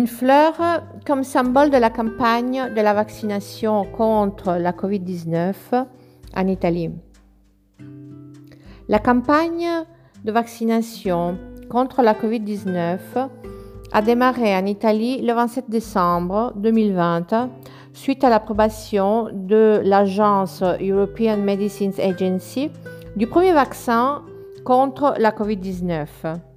Une fleur comme symbole de la campagne de la vaccination contre la COVID-19 en Italie. La campagne de vaccination contre la COVID-19 a démarré en Italie le 27 décembre 2020 suite à l'approbation de l'agence European Medicines Agency du premier vaccin contre la COVID-19.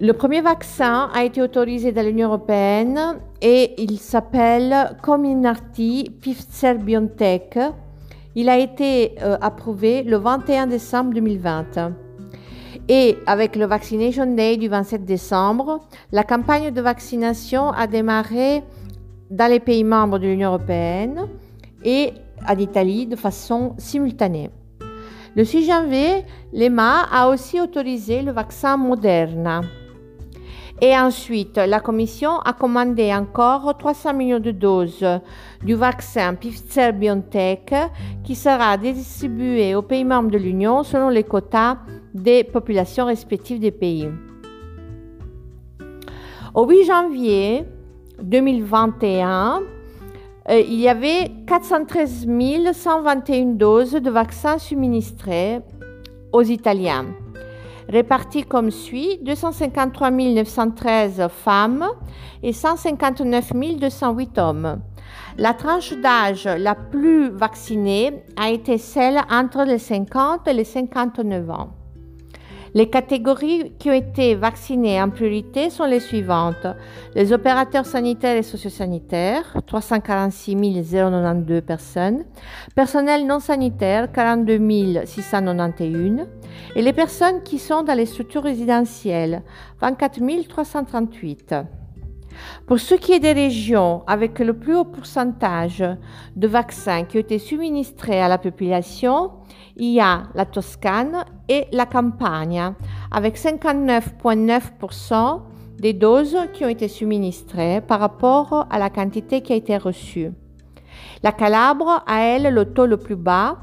Le premier vaccin a été autorisé dans l'Union européenne et il s'appelle Comirnaty Pfizer BioNTech. Il a été euh, approuvé le 21 décembre 2020. Et avec le Vaccination Day du 27 décembre, la campagne de vaccination a démarré dans les pays membres de l'Union européenne et en Italie de façon simultanée. Le 6 janvier, l'EMA a aussi autorisé le vaccin Moderna. Et ensuite, la Commission a commandé encore 300 millions de doses du vaccin Pfizer-BioNTech qui sera distribué aux pays membres de l'Union selon les quotas des populations respectives des pays. Au 8 janvier 2021, euh, il y avait 413 121 doses de vaccins subministrées aux Italiens répartis comme suit 253 913 femmes et 159 208 hommes. La tranche d'âge la plus vaccinée a été celle entre les 50 et les 59 ans. Les catégories qui ont été vaccinées en priorité sont les suivantes. Les opérateurs sanitaires et sociosanitaires, 346 092 personnes. Personnel non sanitaire, 42 691. Et les personnes qui sont dans les structures résidentielles, 24 338. Pour ce qui est des régions avec le plus haut pourcentage de vaccins qui ont été subministrés à la population, il y a la Toscane et la Campania, avec 59,9% des doses qui ont été subministrées par rapport à la quantité qui a été reçue. La Calabre a, elle, le taux le plus bas,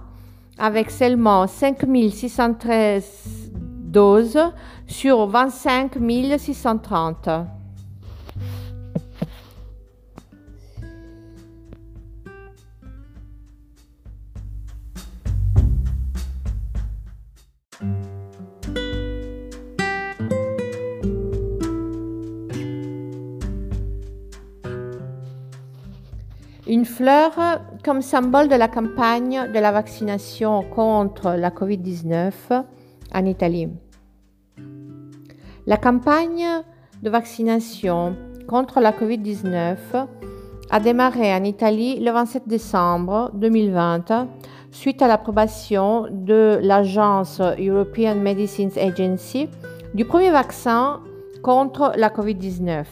avec seulement 5613 doses sur 25 630. Une fleur comme symbole de la campagne de la vaccination contre la COVID-19 en Italie. La campagne de vaccination contre la COVID-19 a démarré en Italie le 27 décembre 2020 suite à l'approbation de l'agence European Medicines Agency du premier vaccin contre la COVID-19.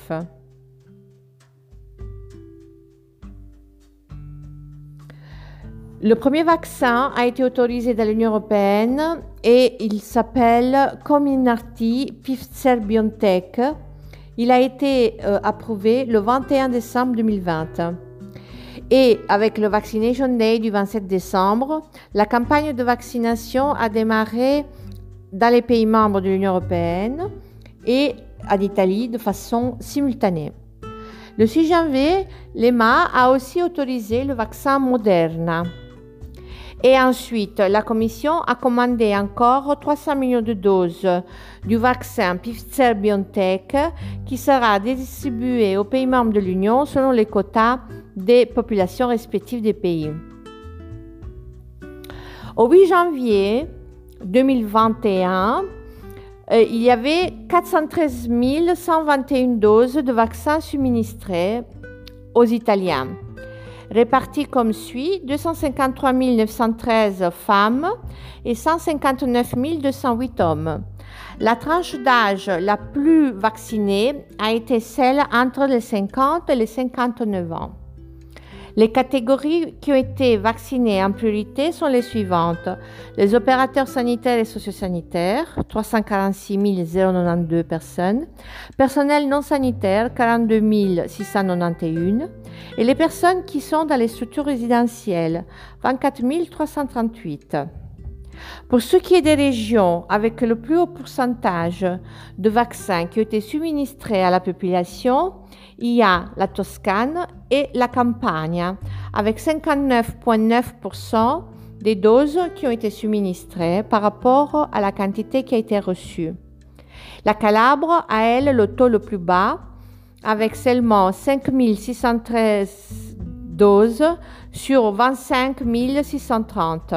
Le premier vaccin a été autorisé dans l'Union européenne et il s'appelle Comirnaty Pfizer BioNTech. Il a été euh, approuvé le 21 décembre 2020. Et avec le Vaccination Day du 27 décembre, la campagne de vaccination a démarré dans les pays membres de l'Union européenne et en Italie de façon simultanée. Le 6 janvier, l'EMA a aussi autorisé le vaccin Moderna. Et ensuite, la Commission a commandé encore 300 millions de doses du vaccin Pfizer-BioNTech qui sera distribué aux pays membres de l'Union selon les quotas des populations respectives des pays. Au 8 janvier 2021, euh, il y avait 413 121 doses de vaccins subministrées aux Italiens répartis comme suit 253 913 femmes et 159 208 hommes. La tranche d'âge la plus vaccinée a été celle entre les 50 et les 59 ans. Les catégories qui ont été vaccinées en priorité sont les suivantes. Les opérateurs sanitaires et sociosanitaires, 346 092 personnes. Personnel non sanitaire, 42 691. Et les personnes qui sont dans les structures résidentielles, 24 338. Pour ce qui est des régions avec le plus haut pourcentage de vaccins qui ont été suministrés à la population, il y a la Toscane et la Campania, avec 59,9% des doses qui ont été suministrées par rapport à la quantité qui a été reçue. La Calabre a, elle, le taux le plus bas, avec seulement 5 613 doses sur 25 630.